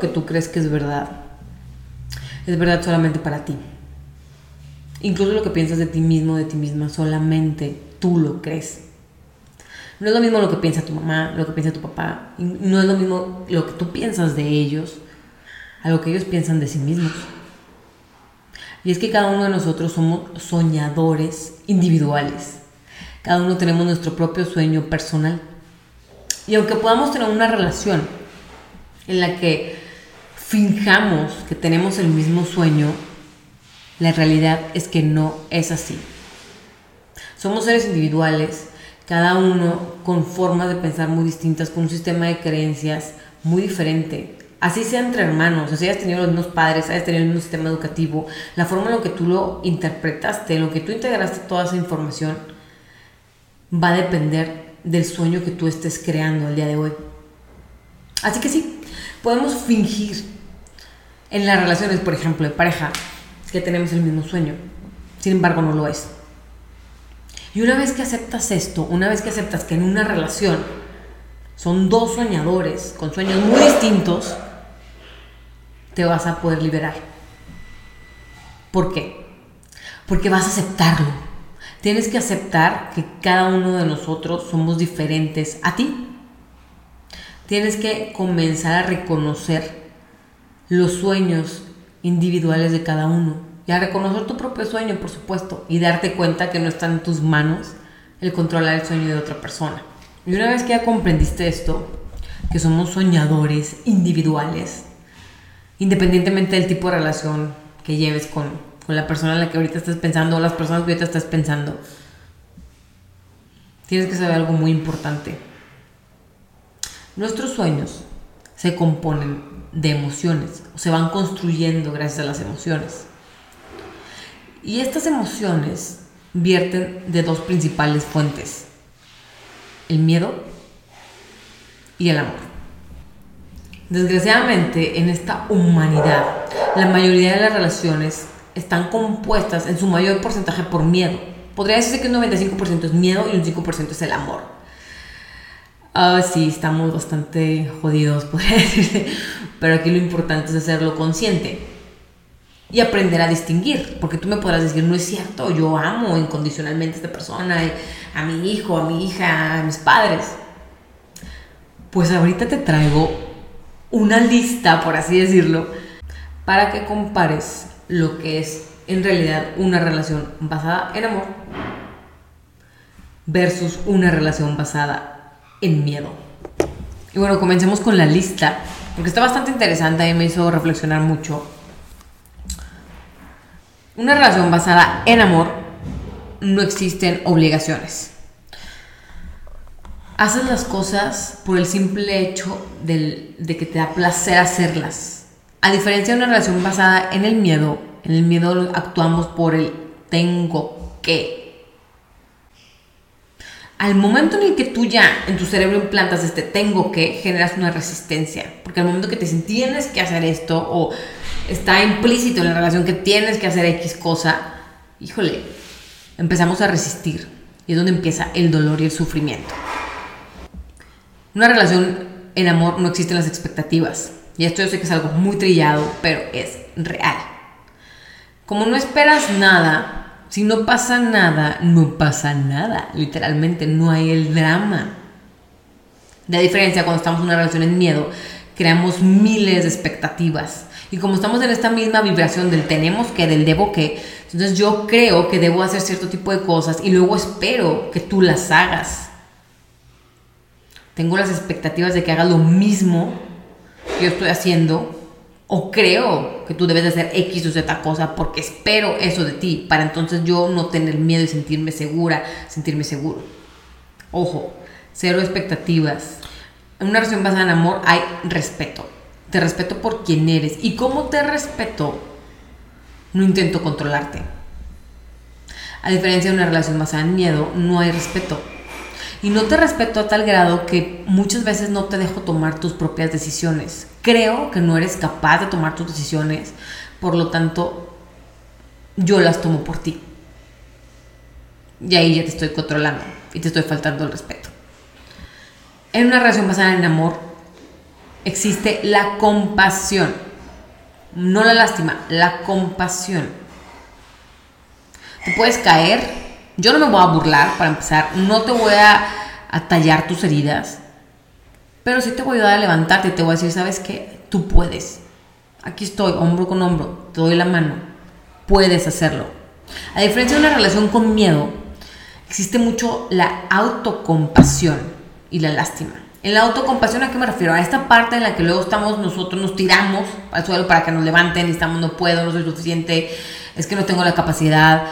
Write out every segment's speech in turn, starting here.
que tú crees que es verdad es verdad solamente para ti. Incluso lo que piensas de ti mismo, de ti misma, solamente tú lo crees. No es lo mismo lo que piensa tu mamá, lo que piensa tu papá. No es lo mismo lo que tú piensas de ellos a lo que ellos piensan de sí mismos. Y es que cada uno de nosotros somos soñadores individuales. Cada uno tenemos nuestro propio sueño personal. Y aunque podamos tener una relación en la que finjamos que tenemos el mismo sueño, la realidad es que no es así. Somos seres individuales, cada uno con formas de pensar muy distintas, con un sistema de creencias muy diferente. Así sea entre hermanos, si hayas tenido los mismos padres, hayas tenido el mismo sistema educativo, la forma en la que tú lo interpretaste, en lo que tú integraste toda esa información, va a depender del sueño que tú estés creando el día de hoy. Así que sí, podemos fingir en las relaciones, por ejemplo, de pareja, que tenemos el mismo sueño. Sin embargo, no lo es. Y una vez que aceptas esto, una vez que aceptas que en una relación son dos soñadores con sueños muy distintos, te vas a poder liberar. ¿Por qué? Porque vas a aceptarlo. Tienes que aceptar que cada uno de nosotros somos diferentes a ti. Tienes que comenzar a reconocer los sueños individuales de cada uno y a reconocer tu propio sueño, por supuesto, y darte cuenta que no está en tus manos el controlar el sueño de otra persona. Y una vez que ya comprendiste esto, que somos soñadores individuales, independientemente del tipo de relación que lleves con, con la persona en la que ahorita estás pensando o las personas que ahorita estás pensando, tienes que saber algo muy importante. Nuestros sueños se componen de emociones, se van construyendo gracias a las emociones. Y estas emociones vierten de dos principales fuentes, el miedo y el amor. Desgraciadamente, en esta humanidad, la mayoría de las relaciones están compuestas en su mayor porcentaje por miedo. Podría decirse que un 95% es miedo y un 5% es el amor. Ah, sí, estamos bastante jodidos, podría decirse, pero aquí lo importante es hacerlo consciente y aprender a distinguir, porque tú me podrás decir, no es cierto, yo amo incondicionalmente a esta persona, a mi hijo, a mi hija, a mis padres. Pues ahorita te traigo una lista, por así decirlo, para que compares lo que es en realidad una relación basada en amor versus una relación basada en miedo. Y bueno, comencemos con la lista, porque está bastante interesante y me hizo reflexionar mucho. Una relación basada en amor no existen obligaciones haces las cosas por el simple hecho de que te da placer hacerlas. A diferencia de una relación basada en el miedo, en el miedo actuamos por el tengo que. Al momento en el que tú ya en tu cerebro implantas este tengo que, generas una resistencia. Porque al momento que te dicen tienes que hacer esto o está implícito en la relación que tienes que hacer X cosa, híjole, empezamos a resistir. Y es donde empieza el dolor y el sufrimiento una relación en amor no existen las expectativas. Y esto yo sé que es algo muy trillado, pero es real. Como no esperas nada, si no pasa nada, no pasa nada. Literalmente, no hay el drama. De diferencia, cuando estamos en una relación en miedo, creamos miles de expectativas. Y como estamos en esta misma vibración del tenemos que, del debo que, entonces yo creo que debo hacer cierto tipo de cosas y luego espero que tú las hagas tengo las expectativas de que hagas lo mismo que yo estoy haciendo o creo que tú debes de hacer X o Z cosa porque espero eso de ti para entonces yo no tener miedo y sentirme segura, sentirme seguro. Ojo, cero expectativas. En una relación basada en amor hay respeto. Te respeto por quien eres y como te respeto, no intento controlarte. A diferencia de una relación basada en miedo, no hay respeto y no te respeto a tal grado que muchas veces no te dejo tomar tus propias decisiones. Creo que no eres capaz de tomar tus decisiones, por lo tanto, yo las tomo por ti. Y ahí ya te estoy controlando y te estoy faltando el respeto. En una relación basada en amor, existe la compasión. No la lástima, la compasión. Te puedes caer. Yo no me voy a burlar para empezar. No te voy a, tallar tus heridas. Pero sí te voy a ayudar a levantarte. Te voy a decir, ¿sabes qué? Tú puedes. Aquí estoy, hombro con hombro. Te doy la mano. Puedes hacerlo. A diferencia de una relación con miedo, existe mucho la autocompasión y la lástima. En la autocompasión, ¿a qué me refiero? A esta parte en la que luego estamos nosotros, nos tiramos al suelo para que nos levanten y estamos, no puedo, no soy suficiente, es que no tengo la capacidad.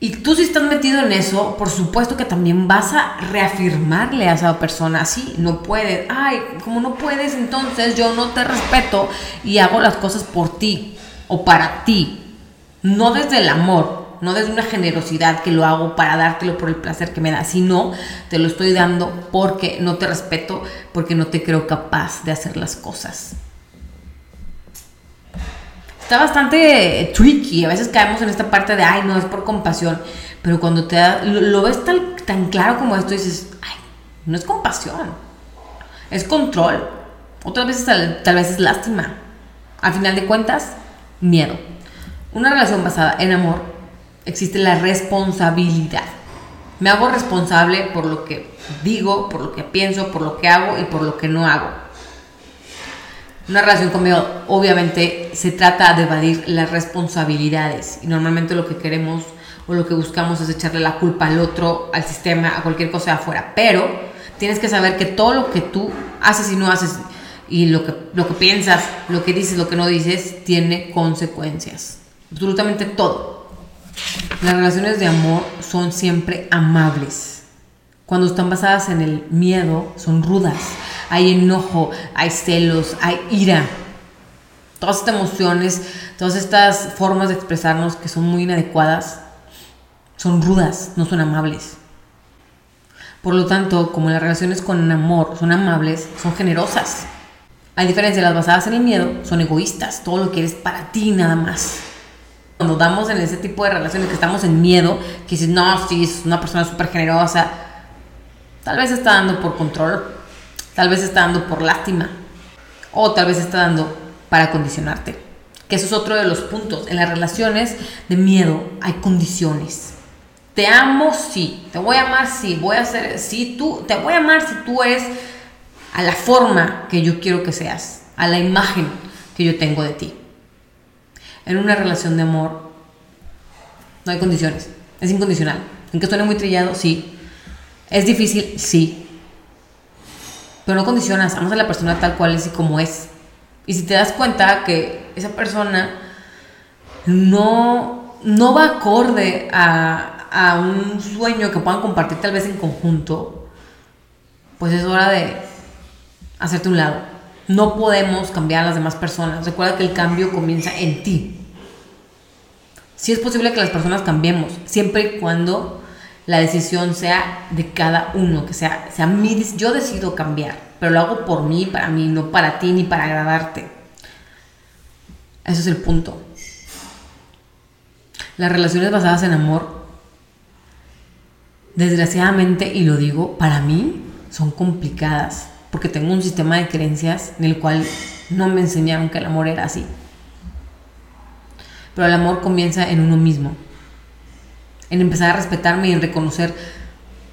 Y tú si estás metido en eso, por supuesto que también vas a reafirmarle a esa persona, sí, no puedes, ay, como no puedes, entonces yo no te respeto y hago las cosas por ti o para ti, no desde el amor, no desde una generosidad que lo hago para dártelo por el placer que me da, sino te lo estoy dando porque no te respeto, porque no te creo capaz de hacer las cosas. Está bastante tricky, a veces caemos en esta parte de, ay, no, es por compasión, pero cuando te lo, ves tan, tan claro como esto, dices, ay, no es compasión, es control, otras veces tal, tal vez es lástima, al final de cuentas, miedo. Una relación basada en amor existe la responsabilidad. Me hago responsable por lo que digo, por lo que pienso, por lo que hago y por lo que no hago. Una relación conmigo obviamente se trata de evadir las responsabilidades y normalmente lo que queremos o lo que buscamos es echarle la culpa al otro, al sistema, a cualquier cosa afuera. Pero tienes que saber que todo lo que tú haces y no haces y lo que, lo que piensas, lo que dices, lo que no dices, tiene consecuencias. Absolutamente todo. Las relaciones de amor son siempre amables. Cuando están basadas en el miedo, son rudas. Hay enojo, hay celos, hay ira. Todas estas emociones, todas estas formas de expresarnos que son muy inadecuadas, son rudas, no son amables. Por lo tanto, como las relaciones con amor son amables, son generosas. A diferencia de las basadas en el miedo, son egoístas. Todo lo quieres para ti nada más cuando damos en ese tipo de relaciones que estamos en miedo, que dices, no, sí, es una persona súper generosa, tal vez está dando por control, tal vez está dando por lástima, o tal vez está dando para condicionarte. Que eso es otro de los puntos. En las relaciones de miedo hay condiciones. Te amo, sí. Te voy a amar, sí. Voy a hacer, sí. Tú, te voy a amar si tú eres a la forma que yo quiero que seas, a la imagen que yo tengo de ti en una relación de amor no hay condiciones, es incondicional. En que suene muy trillado, sí. Es difícil, sí. Pero no condicionas, amas a la persona tal cual es y como es. Y si te das cuenta que esa persona no, no va acorde a, a un sueño que puedan compartir tal vez en conjunto, pues es hora de hacerte un lado. No podemos cambiar a las demás personas. Recuerda que el cambio comienza en ti. Sí es posible que las personas cambiemos, siempre y cuando la decisión sea de cada uno, que sea, sea mi, yo decido cambiar, pero lo hago por mí, para mí, no para ti ni para agradarte. Ese es el punto. Las relaciones basadas en amor, desgraciadamente, y lo digo, para mí son complicadas, porque tengo un sistema de creencias en el cual no me enseñaron que el amor era así. Pero el amor comienza en uno mismo, en empezar a respetarme y en reconocer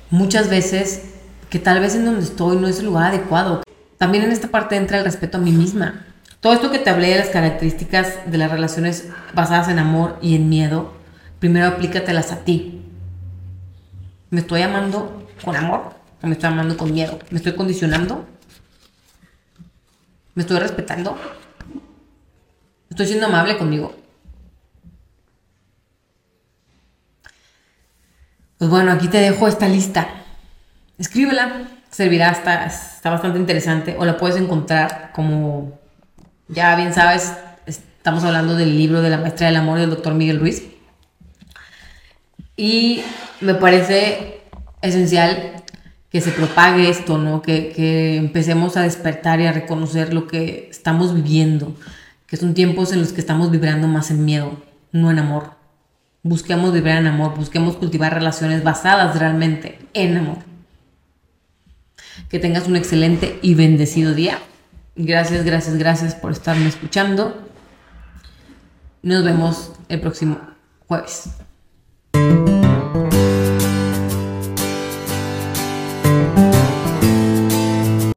muchas veces que tal vez en donde estoy no es el lugar adecuado. También en esta parte entra el respeto a mí misma. Todo esto que te hablé de las características de las relaciones basadas en amor y en miedo, primero aplícatelas a ti. ¿Me estoy amando con amor o me estoy amando con miedo? ¿Me estoy condicionando? ¿Me estoy respetando? ¿Estoy siendo amable conmigo? Pues bueno, aquí te dejo esta lista. Escríbela, servirá, está, está bastante interesante. O la puedes encontrar como, ya bien sabes, estamos hablando del libro de la maestra del amor del doctor Miguel Ruiz. Y me parece esencial que se propague esto, ¿no? Que, que, empecemos a despertar y a reconocer lo que estamos viviendo, que son tiempos en los que estamos vibrando más en miedo, no en amor. Busquemos vibrar en amor, busquemos cultivar relaciones basadas realmente en amor. Que tengas un excelente y bendecido día. Gracias, gracias, gracias por estarme escuchando. Nos vemos el próximo jueves.